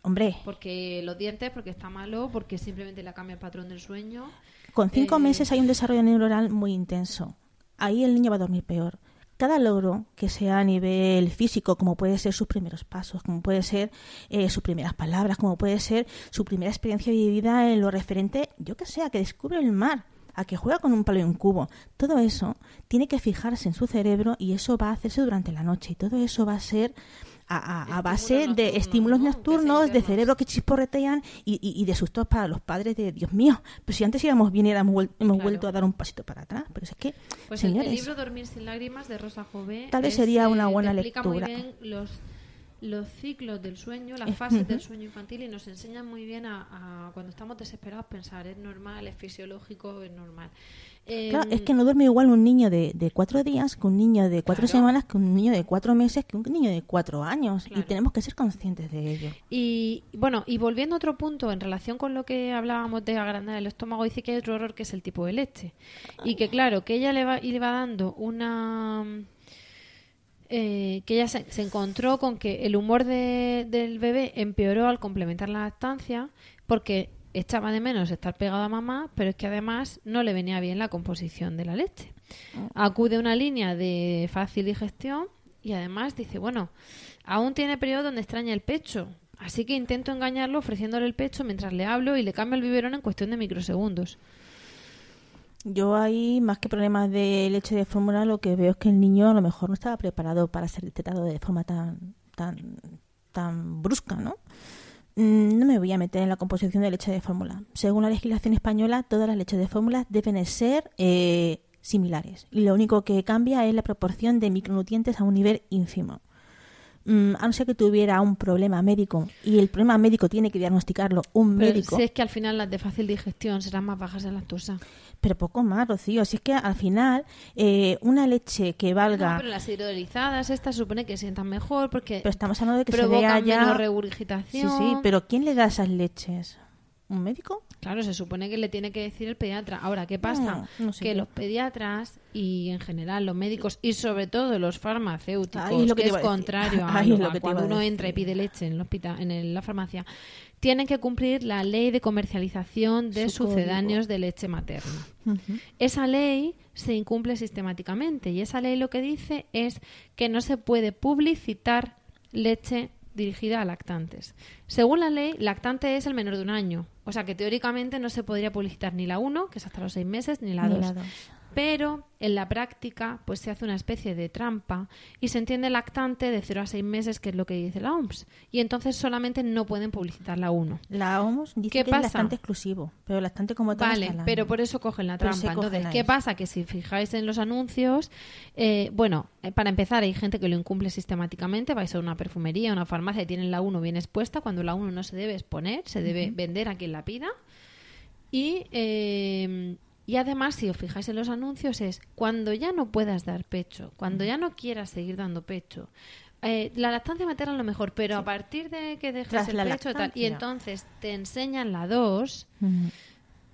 Hombre, Porque los dientes, porque está malo, porque simplemente le cambia el patrón del sueño. con cinco eh, meses hay un desarrollo neuronal muy intenso. Ahí el niño va a dormir peor. Cada logro que sea a nivel físico, como puede ser sus primeros pasos, como puede ser eh, sus primeras palabras, como puede ser su primera experiencia vivida en lo referente, yo que sé, a que descubre el mar, a que juega con un palo y un cubo, todo eso tiene que fijarse en su cerebro y eso va a hacerse durante la noche y todo eso va a ser a, a- base de estímulos nocturnos, de internos. cerebro que chisporretean y, y, y de sustos para los padres de Dios mío. Pero si antes íbamos bien y hemos, Claro. vuelto a dar un pasito para atrás. Pero es que, Pues señores, el, libro Dormir sin lágrimas de Rosa Jové Tal vez sería una eh, buena te explica lectura. muy bien los los ciclos del sueño, las Eh, fases del sueño infantil y nos enseñan muy bien a, a cuando estamos desesperados pensar es normal, es fisiológico, es normal. Claro, Em, es que no duerme igual un niño de, de cuatro días que un niño de cuatro Claro. semanas, que un niño de cuatro meses, que un niño de cuatro años. Y tenemos que ser conscientes de ello. Y bueno, y volviendo a otro punto en relación con lo que hablábamos de agrandar el estómago, dice que hay otro error que es el tipo de leche. Y que claro, que ella le va, y le va dando una... eh, que ella se, se encontró con que el humor de- del bebé empeoró al complementar la lactancia porque echaba de menos estar pegado a mamá, pero es que además no le venía bien la composición de la leche. Acude a una línea de fácil digestión y además dice, bueno, aún tiene periodo donde extraña el pecho, así que intento engañarlo ofreciéndole el pecho mientras le hablo y le cambio el biberón en cuestión de microsegundos. Yo ahí, más que problemas de leche de fórmula, lo que veo es que el niño a lo mejor no estaba preparado para ser detectado de forma tan tan tan brusca, ¿no? Mm, No me voy a meter en la composición de leche de fórmula. Según la legislación española, todas las leches de fórmula deben de ser eh, similares. Y lo único que cambia es la proporción de micronutrientes a un nivel ínfimo. Mm, a no ser que tuviera un problema médico y el problema médico tiene que diagnosticarlo un Pero médico. si es que al final las de fácil digestión serán más bajas en lactosa. Pero poco más, Rocío. Si es que al final eh, una leche que valga... No, pero las hidrolizadas estas supone que sientan mejor porque Pero estamos hablando de que se vea ya... menos Sí, regurgitación. sí, pero ¿quién le da esas leches? ¿Un médico? Claro, se supone que le tiene que decir el pediatra. Ahora, ¿qué pasa? No, no sé que qué. los pediatras y en general los médicos y sobre todo los farmacéuticos, Ahí es lo que es contrario a, lo- que cuando uno entra y pide leche en, el hospital, en el- la farmacia, tienen que cumplir la ley de comercialización de Su sucedáneos de leche materna. Esa ley se incumple sistemáticamente y esa ley lo que dice es que no se puede publicitar leche dirigida a lactantes. Según la ley, lactante es el menor de un año, o sea que teóricamente no se podría publicitar ni la 1, que es hasta los 6 meses, ni la Ni 2. Pero en la práctica pues se hace una especie de trampa y se entiende lactante de 0 a 6 meses, que es lo que dice la OMS, y entonces solamente no pueden publicitar la 1. La OMS dice ¿Qué que pasa? es lactante exclusivo, pero lactante como tal Vale, la- pero por eso cogen la trampa. cogen Entonces. ¿qué pasa? Que si fijáis en los anuncios, eh, bueno, eh, para empezar, hay gente que lo incumple sistemáticamente. Vais a una perfumería, una farmacia y tienen la 1 bien expuesta, cuando la 1 no se debe exponer, se debe vender a quien la pida. Y, eh, y además, si os fijáis en los anuncios, es cuando ya no puedas dar pecho, cuando ya no quieras seguir dando pecho. eh, la lactancia materna es lo mejor, pero a partir de que dejes Tras el la pecho tal, y entonces te enseñan la 2, Ujú.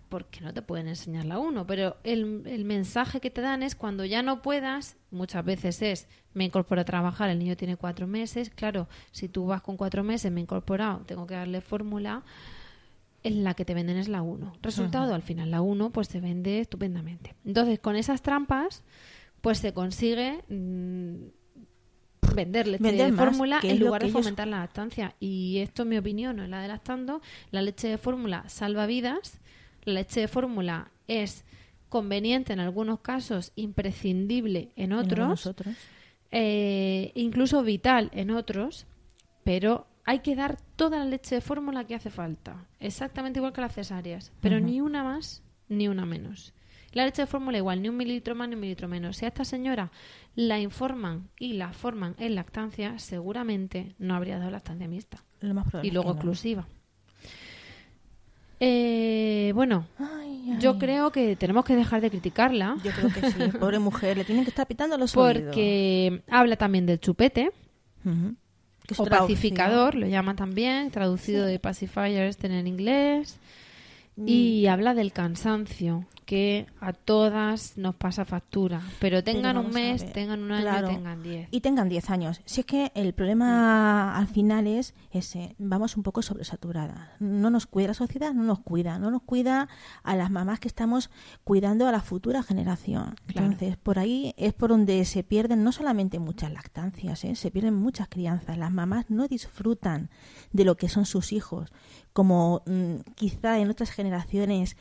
porque no te pueden enseñar la 1, pero el, el mensaje que te dan es cuando ya no puedas, muchas veces es, me incorporo a trabajar, el niño tiene cuatro meses, claro, si tú vas con cuatro meses, me he incorporado, tengo que darle fórmula, en la que te venden es la 1. Resultado, al final la 1 pues se vende estupendamente. Entonces, con esas trampas, pues se consigue mm, vender leche Vender de fórmula en lugar de ellos- fomentar la lactancia. Y esto, en mi opinión, no es la de lactando. La leche de fórmula salva vidas. La leche de fórmula es conveniente en algunos casos, imprescindible en En otros, eh, incluso vital en otros, pero hay que dar toda la leche de fórmula que hace falta, exactamente igual que las cesáreas, pero ni una más ni una menos. La leche de fórmula igual, ni un mililitro más ni un mililitro menos. Si a esta señora la informan y la forman en lactancia, seguramente no habría dado lactancia mixta Lo más probable y luego exclusiva. Eh, bueno, Ay, ay. yo creo que tenemos que dejar de criticarla Yo creo que sí. Pobre mujer, le tienen que estar pitando los oídos. porque habla también del chupete. Que es pacificador, lo llama también, traducido de pacifier este en inglés. Y habla del cansancio, que a todas nos pasa factura. Pero tengan un mes, tengan un año, Claro. tengan diez. Y tengan 10 años. Si es que el problema al final es ese, vamos un poco sobresaturadas. No nos cuida la sociedad, no nos cuida, no nos cuida a las mamás que estamos cuidando a la futura generación. Claro. Entonces, por ahí es por donde se pierden no solamente muchas lactancias, ¿eh? se pierden muchas crianzas. Las mamás no disfrutan de lo que son sus hijos, como mm, quizá en otras generaciones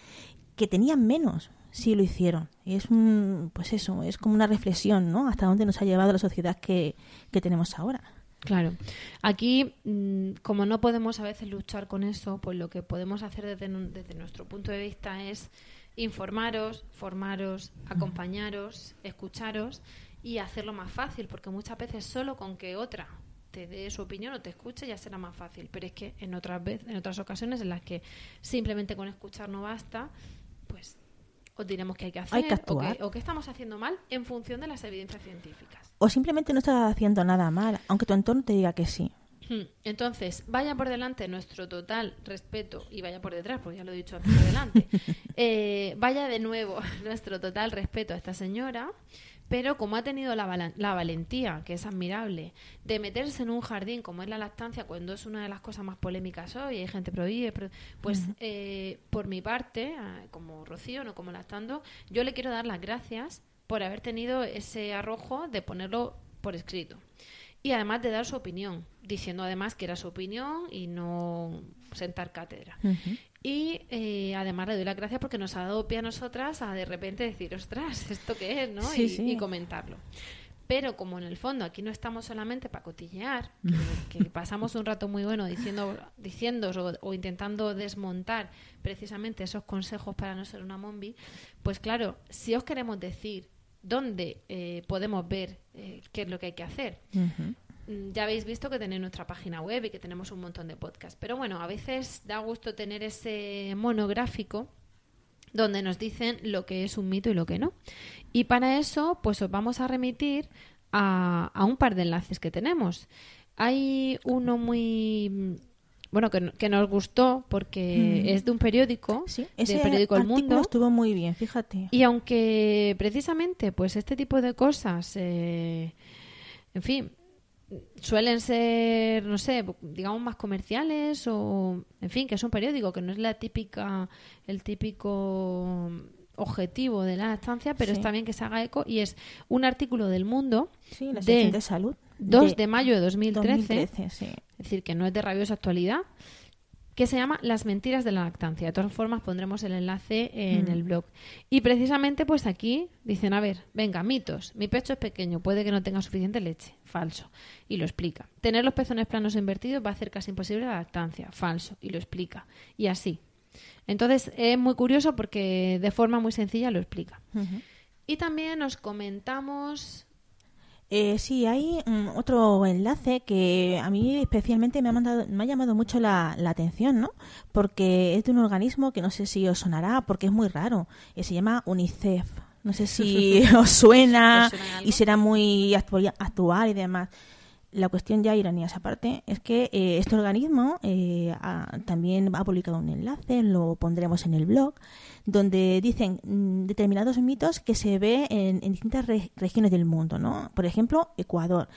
que tenían menos sí lo hicieron. Y es un, pues eso, es como una reflexión, ¿no? Hasta dónde nos ha llevado la sociedad que, que tenemos ahora. Claro. Aquí, mm, como no podemos a veces luchar con eso, pues lo que podemos hacer desde, desde nuestro punto de vista es informaros, formaros, acompañaros, escucharos y hacerlo más fácil, porque muchas veces solo con que otra te dé su opinión o te escuche ya será más fácil, pero es que en otras veces, en otras ocasiones en las que simplemente con escuchar no basta, pues os diremos qué hay que hacer Hay que o, actuar. o qué estamos haciendo mal en función de las evidencias científicas. O simplemente no estás haciendo nada mal, aunque tu entorno te diga que sí. Hmm. Entonces, vaya por delante nuestro total respeto y vaya por detrás, porque ya lo he dicho antes por delante. Eh, vaya de nuevo nuestro total respeto a esta señora, pero como ha tenido la, valentía, que es admirable, de meterse en un jardín como es la lactancia, cuando es una de las cosas más polémicas hoy, hay gente prohíbe, pro- pues eh, por mi parte, como Rocío, no como lactando, yo le quiero dar las gracias por haber tenido ese arrojo de ponerlo por escrito. Y además de dar su opinión, diciendo además que era su opinión y no sentar cátedra. Y eh, además le doy las gracias porque nos ha dado pie a nosotras a de repente decir, ostras, ¿esto qué es? ¿no? Sí, y, sí. y comentarlo. Pero como en el fondo aquí no estamos solamente para cotillear, que, pasamos un rato muy bueno diciendo, diciendo o, intentando desmontar precisamente esos consejos para no ser una mombi, pues claro, si os queremos decir dónde eh, podemos ver eh, qué es lo que hay que hacer. Ya habéis visto que tenéis nuestra página web y que tenemos un montón de podcasts. Pero bueno, a veces da gusto tener ese monográfico donde nos dicen lo que es un mito y lo que no. Y para eso, pues os vamos a remitir a, un par de enlaces que tenemos. Hay uno muy bueno, que, nos gustó porque mm. es de un periódico, sí, ese periódico El Mundo. estuvo muy bien, fíjate. Y aunque precisamente, pues este tipo de cosas, eh, en fin, suelen ser, no sé, digamos más comerciales o, en fin, que es un periódico que no es la típica, el típico objetivo de la estancia, pero está bien que se haga eco y es un artículo del Mundo de, salud 2 de, mayo de 2013, es decir, que no es de rabiosa actualidad, que se llama Las mentiras de la lactancia. De todas formas, pondremos el enlace en mm. el blog. Y precisamente, pues aquí dicen, a ver, venga, mitos. Mi pecho es pequeño, puede que no tenga suficiente leche. Falso. Y lo explica. Tener los pezones planos o invertidos va a hacer casi imposible la lactancia. Falso. Y lo explica. Y así. Entonces, es muy curioso porque de forma muy sencilla lo explica. Y también nos comentamos eh, sí, hay mm, otro enlace que a mí especialmente me ha, mandado, me ha llamado mucho la, atención, ¿no? Porque es de un organismo que no sé si os sonará, porque es muy raro. Eh, se llama UNICEF. No sé si os suena, y será muy actual y demás. La cuestión ya, iranías aparte, es que eh, este organismo eh, también ha publicado un enlace, lo pondremos en el blog, donde dicen mm, determinados mitos que se ve en, distintas regiones del mundo, ¿no? Por ejemplo, Ecuador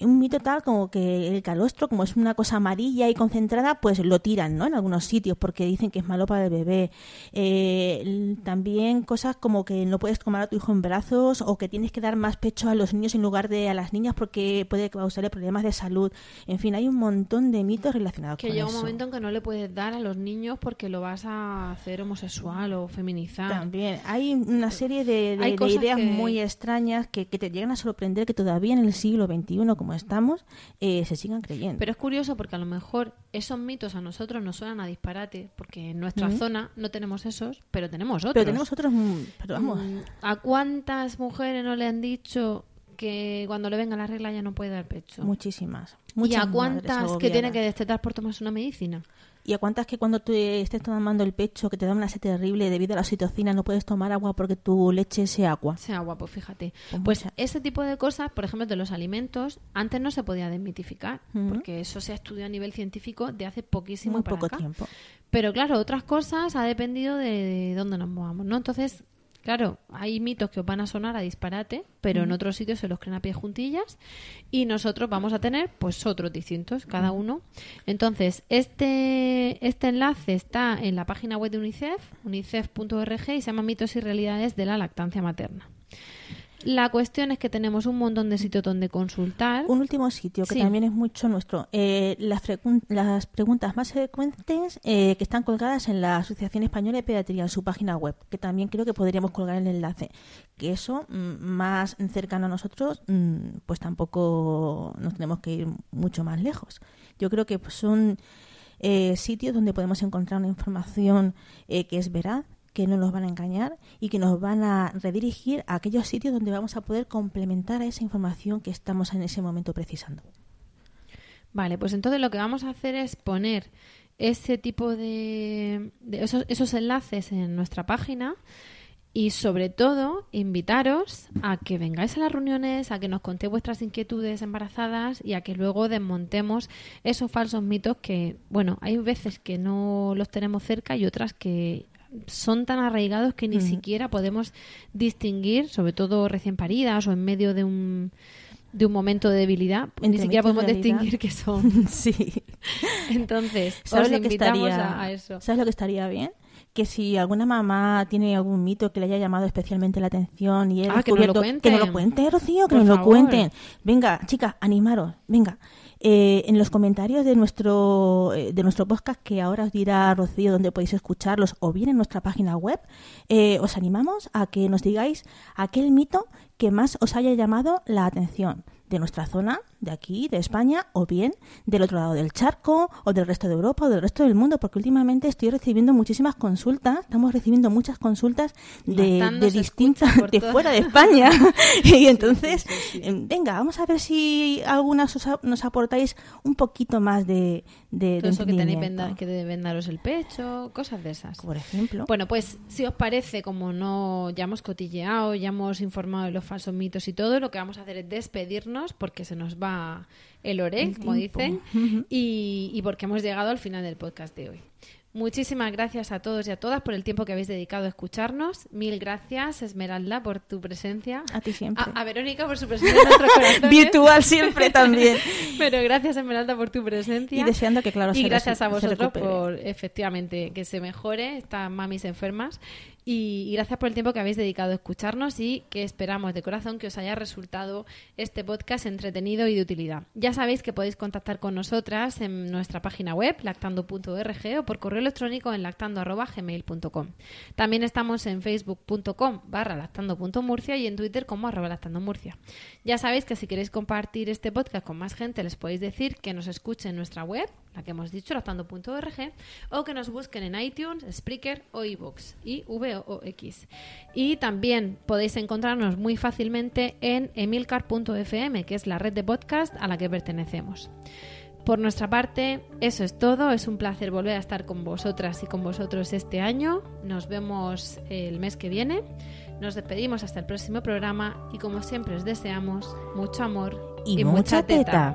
un mito tal como que el calostro, como es una cosa amarilla y concentrada, pues lo tiran, ¿no? En algunos sitios porque dicen que es malo para el bebé. Eh, también cosas como que no puedes tomar a tu hijo en brazos o que tienes que dar más pecho a los niños en lugar de a las niñas porque puede causarle problemas de salud. En fin, hay un montón de mitos relacionados con eso. Que llega un momento en que no le puedes dar a los niños porque lo vas a hacer homosexual o feminizar. También hay una serie de, ideas muy extrañas que, que te llegan a sorprender que todavía en el siglo XXI como estamos, eh, se sigan creyendo. Pero es curioso porque a lo mejor esos mitos a nosotros nos suenan a disparate, porque en nuestra zona no tenemos esos, pero tenemos otros. Pero tenemos otros, mm, pero vamos. Mm, ¿A cuántas mujeres no le han dicho que cuando le venga la regla ya no puede dar pecho? Muchísimas. ¿Y a cuántas que tiene que destetar por tomarse una medicina? ¿Y a cuántas que cuando tú estés tomando el pecho, que te da una sed terrible debido a la oxitocina, no puedes tomar agua porque tu leche sea agua? Sea agua, pues fíjate. Pues, pues ese tipo de cosas, por ejemplo, de los alimentos, antes no se podía desmitificar, porque eso se ha estudiado a nivel científico de hace poquísimo Muy poco tiempo. Pero claro, otras cosas ha dependido de, de dónde nos movamos, ¿no? Entonces, Claro, hay mitos que os van a sonar a disparate, pero en otros sitios se los creen a pie juntillas y nosotros vamos a tener pues otros distintos, cada uno. Entonces, este, este enlace está en la página web de UNICEF, unicef.org y se llama Mitos y Realidades de la Lactancia Materna. La cuestión es que tenemos un montón de sitios donde consultar. Un último sitio que también es mucho nuestro. Eh, las, las, preguntas más frecuentes eh, que están colgadas en la Asociación Española de Pediatría, en su página web, que también creo que podríamos colgar el enlace. Que eso, mm, más cercano a nosotros, mm, pues tampoco nos tenemos que ir mucho más lejos. Yo creo que son eh, sitios donde podemos encontrar una información que es veraz, que no nos van a engañar y que nos van a redirigir a aquellos sitios donde vamos a poder complementar esa información que estamos en ese momento precisando. Vale, pues entonces lo que vamos a hacer es poner ese tipo de, esos, esos enlaces en nuestra página y sobre todo invitaros a que vengáis a las reuniones, a que nos contéis vuestras inquietudes embarazadas y a que luego desmontemos esos falsos mitos que, bueno, hay veces que no los tenemos cerca y otras que son tan arraigados que ni siquiera podemos distinguir, sobre todo recién paridas o en medio de un de un momento de debilidad, ni siquiera podemos distinguir que son. sí. Entonces, ¿sabes lo que estaría, a, eso. ¿Sabes lo que estaría bien? Que si alguna mamá tiene algún mito que le haya llamado especialmente la atención y ah, que nos lo cuenten. Que nos lo cuenten, Rocío, que nos lo cuenten. Venga, chicas, animaros, venga. eh, en los comentarios de nuestro, eh, de nuestro podcast, que ahora os dirá Rocío dónde podéis escucharlos, o bien en nuestra página web, eh, os animamos a que nos digáis aquel mito que más os haya llamado la atención de nuestra zona, de aquí, de España, o bien del otro lado del charco, o del resto de Europa, o del resto del mundo, porque últimamente estoy recibiendo muchísimas consultas, estamos recibiendo muchas consultas de, de distintas, de fuera de España. y entonces, sí, sí, sí. em, venga, vamos a ver si algunas os nos aportáis un poquito más de, de, Todo de eso que tenéis venda- que deben daros el pecho, cosas de esas. Por ejemplo. Bueno, pues si os parece, como no ya hemos cotilleado, ya hemos informado de los falsos mitos y todo, lo que vamos a hacer es despedirnos porque se nos va el oré, El como dicen, y, y porque hemos llegado al final del podcast de hoy. Muchísimas gracias a todos y a todas por el tiempo que habéis dedicado a escucharnos. Mil gracias, Esmeralda, por tu presencia. A ti siempre. A, a Verónica por su presencia en nuestros corazones. Virtual siempre también. Pero gracias, Esmeralda, por tu presencia. Y deseando que, claro, Y se gracias a vosotros por, efectivamente, que se mejore estas mamis enfermas. Y, gracias por el tiempo que habéis dedicado a escucharnos y que esperamos de corazón que os haya resultado este podcast entretenido y de utilidad. Ya sabéis que podéis contactar con nosotras en nuestra página web, lactando.org, o por correo electrónico en lactando.gmail.com. También estamos en facebook.com barra lactando.murcia y en Twitter como arroba lactandomurcia. Ya sabéis que si queréis compartir este podcast con más gente, les podéis decir que nos escuchen en nuestra web, la que hemos dicho, lactando.org, o que nos busquen en iTunes, Spreaker o iVoox, y V o X. Y también podéis encontrarnos muy fácilmente en emilcar.fm, que es la red de podcast a la que pertenecemos. Por nuestra parte, eso es todo. Es un placer volver a estar con vosotras y con vosotros este año. Nos vemos el mes que viene. Nos despedimos hasta el próximo programa y como siempre os deseamos mucho amor Y, mucha teta.